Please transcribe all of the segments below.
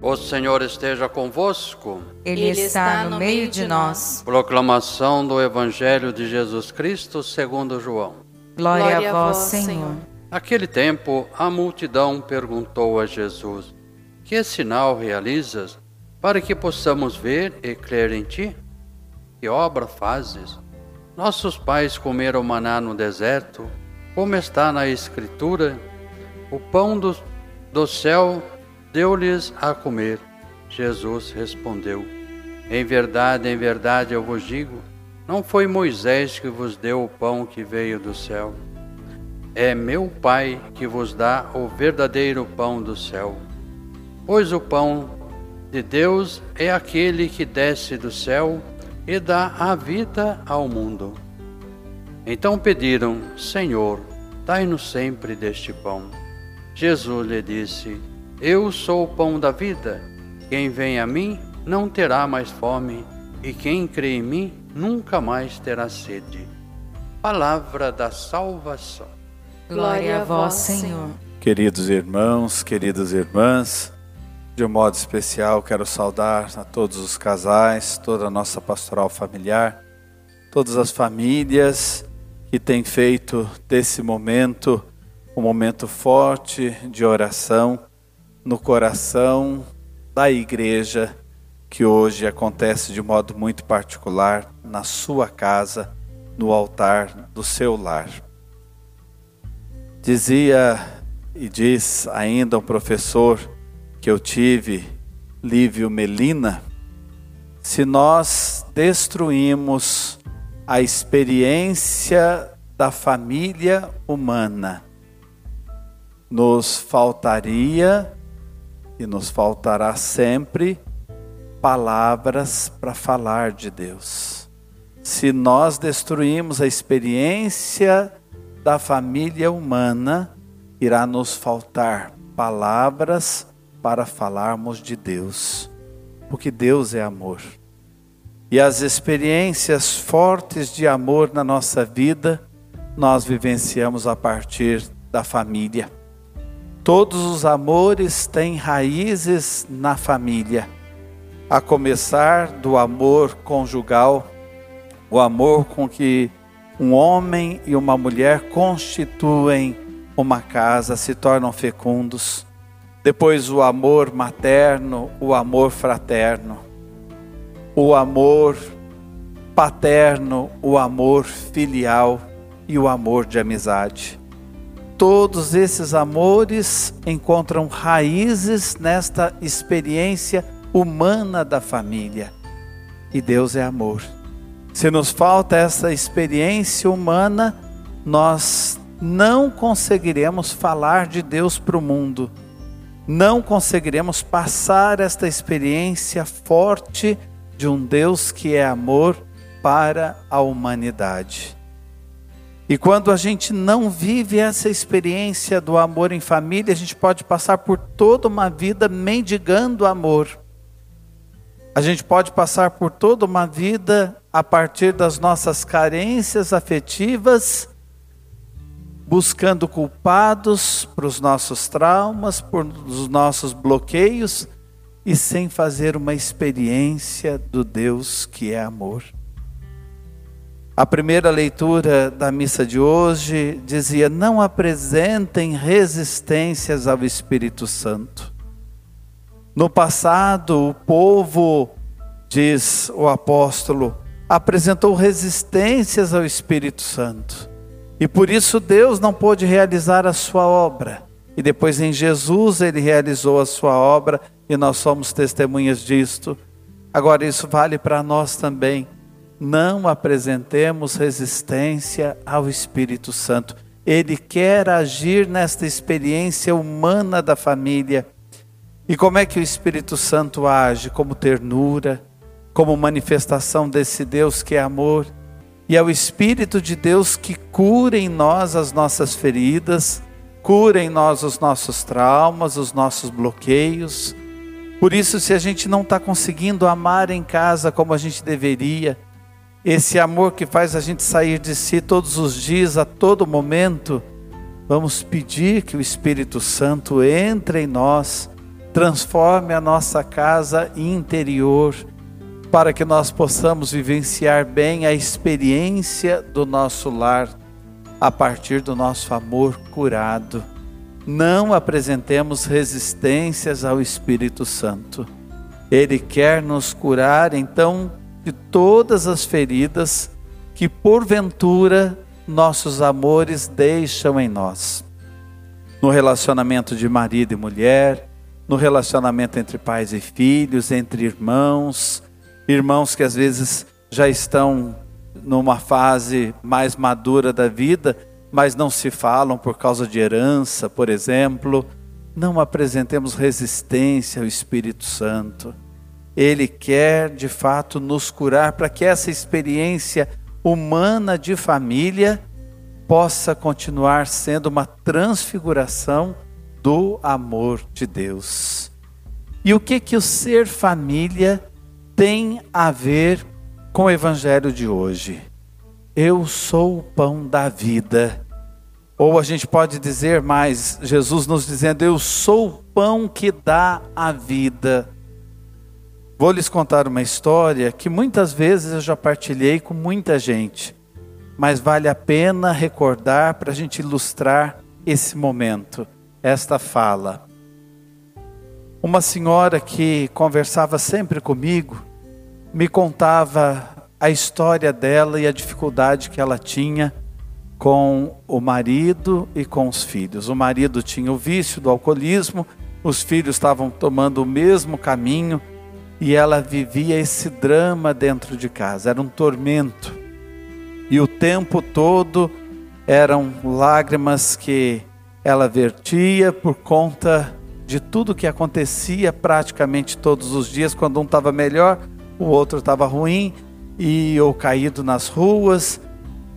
O Senhor esteja convosco. Ele está no meio de nós. Proclamação do Evangelho de Jesus Cristo segundo João. Glória a vós, Senhor. Naquele tempo, a multidão perguntou a Jesus: Que sinal realizas para que possamos ver e crer em ti? Que obra fazes? Nossos pais comeram maná no deserto, como está na Escritura: O pão do, do céu deu-lhes a comer. Jesus respondeu: Em verdade, em verdade eu vos digo, não foi Moisés que vos deu o pão que veio do céu. É meu Pai que vos dá o verdadeiro pão do céu. Pois o pão de Deus é aquele que desce do céu e dá a vida ao mundo. Então pediram: Senhor, dai-nos sempre deste pão. Jesus lhe disse: eu sou o pão da vida. Quem vem a mim não terá mais fome, e quem crê em mim nunca mais terá sede. Palavra da salvação. Glória a vós, Senhor. Queridos irmãos, queridas irmãs, de um modo especial quero saudar a todos os casais, toda a nossa pastoral familiar, todas as famílias que têm feito desse momento um momento forte de oração no coração da igreja que hoje acontece de modo muito particular na sua casa, no altar do seu lar. Dizia e diz ainda um professor que eu tive, Lívio Melina, se nós destruímos a experiência da família humana, nos faltaria e nos faltará sempre palavras para falar de Deus. Se nós destruímos a experiência da família humana, irá nos faltar palavras para falarmos de Deus, porque Deus é amor. E as experiências fortes de amor na nossa vida, nós vivenciamos a partir da família. Todos os amores têm raízes na família, a começar do amor conjugal, o amor com que um homem e uma mulher constituem uma casa, se tornam fecundos. Depois o amor materno, o amor fraterno, o amor paterno, o amor filial e o amor de amizade todos esses amores encontram raízes nesta experiência humana da família. E Deus é amor. Se nos falta essa experiência humana, nós não conseguiremos falar de Deus para o mundo. Não conseguiremos passar esta experiência forte de um Deus que é amor para a humanidade. E quando a gente não vive essa experiência do amor em família, a gente pode passar por toda uma vida mendigando amor. A gente pode passar por toda uma vida a partir das nossas carências afetivas, buscando culpados para os nossos traumas, por os nossos bloqueios e sem fazer uma experiência do Deus que é amor. A primeira leitura da missa de hoje dizia: Não apresentem resistências ao Espírito Santo. No passado, o povo, diz o apóstolo, apresentou resistências ao Espírito Santo. E por isso Deus não pôde realizar a sua obra. E depois em Jesus ele realizou a sua obra e nós somos testemunhas disto. Agora isso vale para nós também não apresentemos resistência ao Espírito Santo. Ele quer agir nesta experiência humana da família. E como é que o Espírito Santo age? Como ternura, como manifestação desse Deus que é amor. E é o Espírito de Deus que cura em nós as nossas feridas, cura em nós os nossos traumas, os nossos bloqueios. Por isso, se a gente não está conseguindo amar em casa como a gente deveria, esse amor que faz a gente sair de si todos os dias, a todo momento, vamos pedir que o Espírito Santo entre em nós transforme a nossa casa interior, para que nós possamos vivenciar bem a experiência do nosso lar a partir do nosso amor curado. Não apresentemos resistências ao Espírito Santo. Ele quer nos curar, então, de todas as feridas que porventura nossos amores deixam em nós. No relacionamento de marido e mulher, no relacionamento entre pais e filhos, entre irmãos, irmãos que às vezes já estão numa fase mais madura da vida, mas não se falam por causa de herança, por exemplo. Não apresentemos resistência ao Espírito Santo. Ele quer de fato nos curar para que essa experiência humana de família possa continuar sendo uma transfiguração do amor de Deus. E o que que o ser família tem a ver com o evangelho de hoje? Eu sou o pão da vida. Ou a gente pode dizer mais, Jesus nos dizendo: Eu sou o pão que dá a vida. Vou lhes contar uma história que muitas vezes eu já partilhei com muita gente, mas vale a pena recordar para a gente ilustrar esse momento esta fala. Uma senhora que conversava sempre comigo me contava a história dela e a dificuldade que ela tinha com o marido e com os filhos. O marido tinha o vício do alcoolismo, os filhos estavam tomando o mesmo caminho e ela vivia esse drama dentro de casa, era um tormento. E o tempo todo eram lágrimas que ela vertia por conta de tudo que acontecia praticamente todos os dias. Quando um estava melhor, o outro estava ruim e ou caído nas ruas.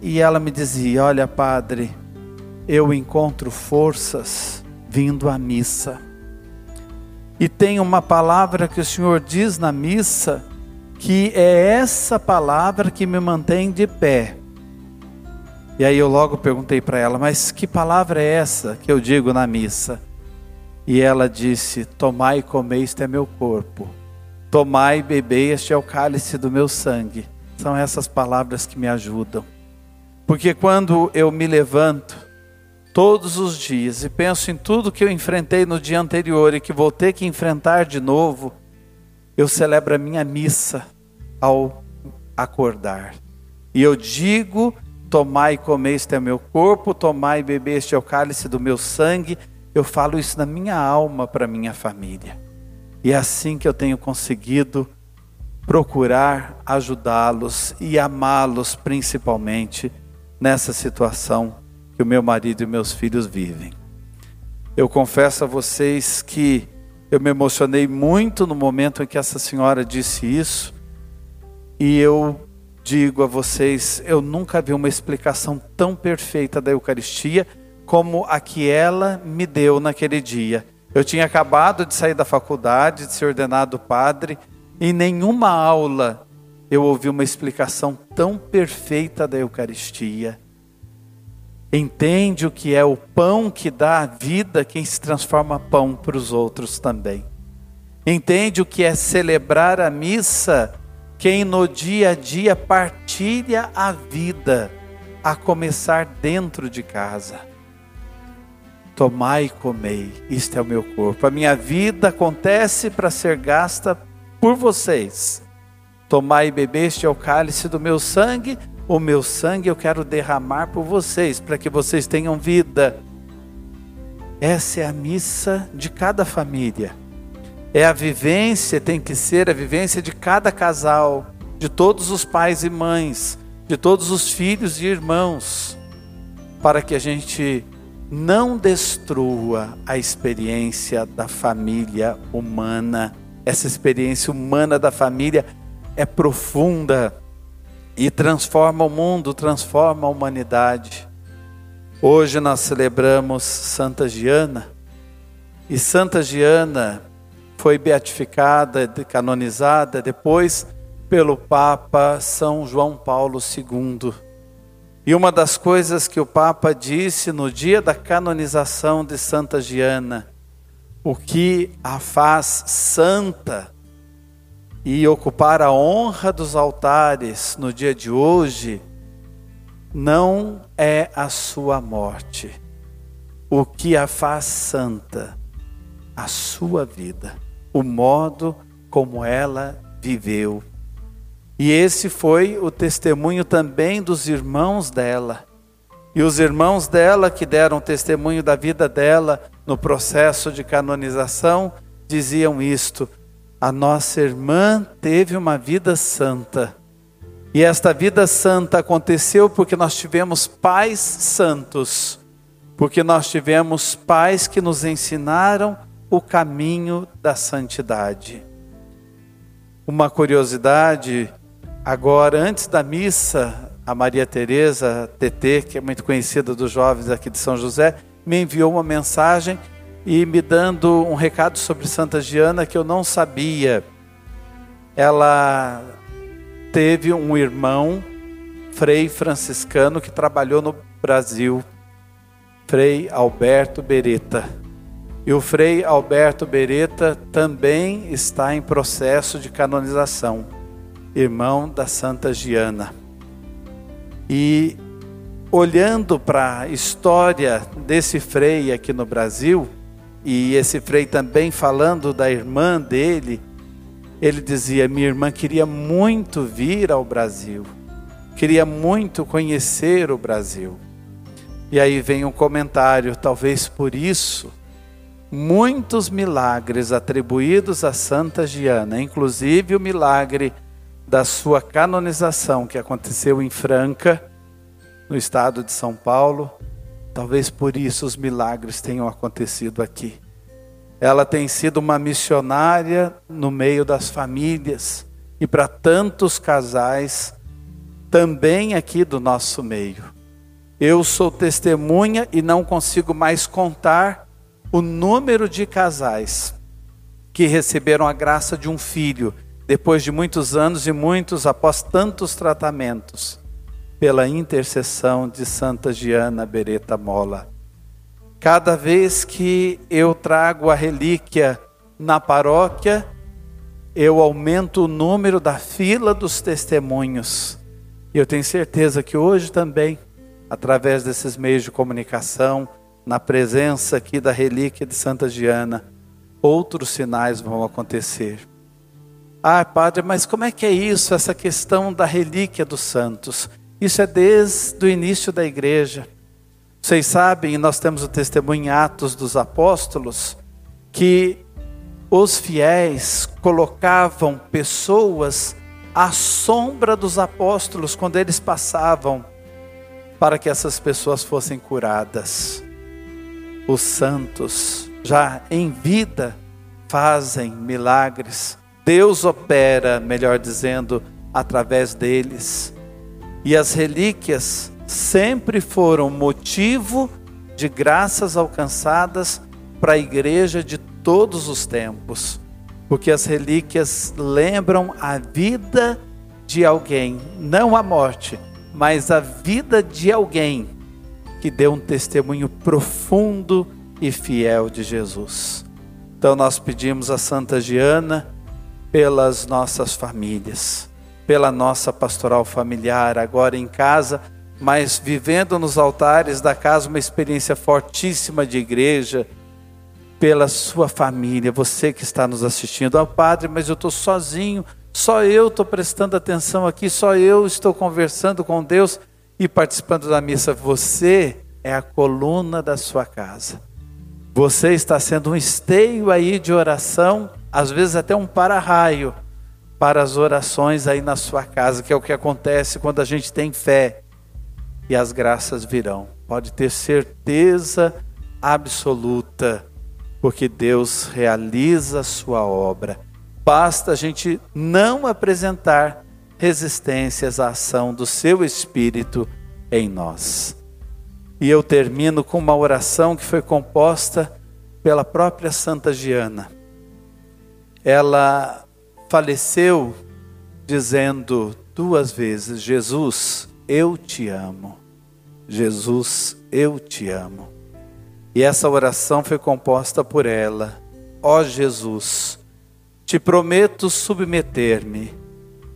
E ela me dizia: Olha, padre, eu encontro forças vindo à missa. E tem uma palavra que o Senhor diz na missa, que é essa palavra que me mantém de pé. E aí eu logo perguntei para ela, mas que palavra é essa que eu digo na missa? E ela disse: Tomai e comei, este é meu corpo. Tomai e bebei, este é o cálice do meu sangue. São essas palavras que me ajudam. Porque quando eu me levanto todos os dias e penso em tudo que eu enfrentei no dia anterior e que vou ter que enfrentar de novo, eu celebro a minha missa ao acordar. E eu digo Tomai e comei, este é meu corpo, tomai e bebei, este é o cálice do meu sangue. Eu falo isso na minha alma para minha família. E é assim que eu tenho conseguido procurar ajudá-los e amá-los principalmente nessa situação que o meu marido e meus filhos vivem. Eu confesso a vocês que eu me emocionei muito no momento em que essa senhora disse isso, e eu digo a vocês, eu nunca vi uma explicação tão perfeita da Eucaristia como a que ela me deu naquele dia. Eu tinha acabado de sair da faculdade, de ser ordenado padre, e em nenhuma aula eu ouvi uma explicação tão perfeita da Eucaristia. Entende o que é o pão que dá a vida, quem se transforma pão para os outros também. Entende o que é celebrar a missa quem no dia a dia partilha a vida, a começar dentro de casa. Tomai e comei, isto é o meu corpo. A minha vida acontece para ser gasta por vocês. Tomai e bebei, este é o cálice do meu sangue. O meu sangue eu quero derramar por vocês, para que vocês tenham vida. Essa é a missa de cada família. É a vivência, tem que ser a vivência de cada casal, de todos os pais e mães, de todos os filhos e irmãos, para que a gente não destrua a experiência da família humana. Essa experiência humana da família é profunda e transforma o mundo, transforma a humanidade. Hoje nós celebramos Santa Giana, e Santa Giana foi beatificada, canonizada depois pelo Papa São João Paulo II. E uma das coisas que o Papa disse no dia da canonização de Santa Giana: o que a faz santa e ocupar a honra dos altares no dia de hoje não é a sua morte. O que a faz santa, a sua vida, o modo como ela viveu. E esse foi o testemunho também dos irmãos dela. E os irmãos dela que deram testemunho da vida dela no processo de canonização diziam isto: a nossa irmã teve uma vida santa. E esta vida santa aconteceu porque nós tivemos pais santos, porque nós tivemos pais que nos ensinaram o caminho da santidade. Uma curiosidade, agora antes da missa, a Maria Teresa TT, que é muito conhecida dos jovens aqui de São José, me enviou uma mensagem e me dando um recado sobre Santa Giana que eu não sabia. Ela teve um irmão, Frei franciscano, que trabalhou no Brasil, Frei Alberto Beretta. E o Frei Alberto Beretta também está em processo de canonização, irmão da Santa Giana. E olhando para a história desse frei aqui no Brasil, e esse frei também falando da irmã dele, ele dizia: Minha irmã queria muito vir ao Brasil, queria muito conhecer o Brasil. E aí vem um comentário, talvez por isso, muitos milagres atribuídos a Santa Giana, inclusive o milagre da sua canonização que aconteceu em Franca, no estado de São Paulo. Talvez por isso os milagres tenham acontecido aqui. Ela tem sido uma missionária no meio das famílias e para tantos casais também aqui do nosso meio. Eu sou testemunha e não consigo mais contar o número de casais que receberam a graça de um filho depois de muitos anos e muitos após tantos tratamentos, pela intercessão de Santa Giana Beretta Mola. Cada vez que eu trago a relíquia na paróquia, eu aumento o número da fila dos testemunhos. E eu tenho certeza que hoje também, através desses meios de comunicação, na presença aqui da relíquia de Santa Giana, outros sinais vão acontecer. Ah, padre, mas como é que é isso, essa questão da relíquia dos santos? Isso é desde o início da igreja. Vocês sabem, nós temos o testemunho em Atos dos Apóstolos, que os fiéis colocavam pessoas à sombra dos apóstolos quando eles passavam, para que essas pessoas fossem curadas. Os santos, já em vida, fazem milagres Deus opera, melhor dizendo, através deles. E as relíquias sempre foram motivo de graças alcançadas para a igreja de todos os tempos. Porque as relíquias lembram a vida de alguém, não a morte, mas a vida de alguém que deu um testemunho profundo e fiel de Jesus. Então nós pedimos a Santa Giana pelas nossas famílias, pela nossa pastoral familiar, agora em casa, mas vivendo nos altares da casa uma experiência fortíssima de igreja, pela sua família, você que está nos assistindo. Ah, Padre, mas eu estou sozinho, só eu estou prestando atenção aqui, só eu estou conversando com Deus e participando da missa. Você é a coluna da sua casa. Você está sendo um esteio aí de oração às vezes até um para-raio para as orações aí na sua casa, que é o que acontece quando a gente tem fé e as graças virão. Pode ter certeza absoluta, porque Deus realiza a sua obra. Basta a gente não apresentar resistências à ação do seu Espírito em nós. E eu termino com uma oração que foi composta pela própria Santa Giana ela faleceu dizendo duas vezes: Jesus, eu te amo. Jesus, eu te amo. E essa oração foi composta por ela ó Jesus, te prometo submeter-me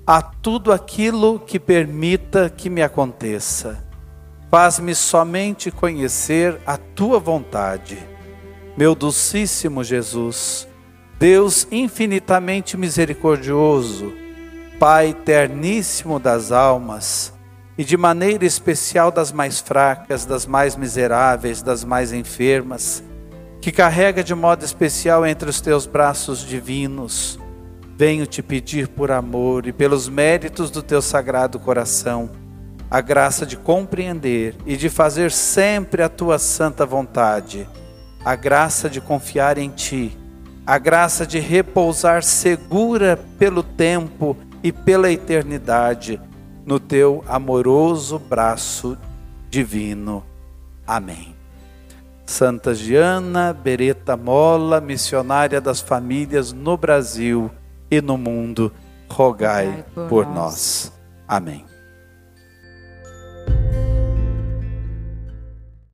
a tudo aquilo que permita que me aconteça. Faz-me somente conhecer a tua vontade. Meu docíssimo Jesus, Deus infinitamente misericordioso, Pai terníssimo das almas, e de maneira especial das mais fracas, das mais miseráveis, das mais enfermas, que carrega de modo especial entre os teus braços divinos, venho te pedir por amor e pelos méritos do teu sagrado coração, a graça de compreender e de fazer sempre a tua santa vontade, a graça de confiar em ti, a graça de repousar segura pelo tempo e pela eternidade no teu amoroso braço divino. Amém. Santa Giana Beretta Mola, missionária das famílias no Brasil e no mundo, rogai por nós. Amém.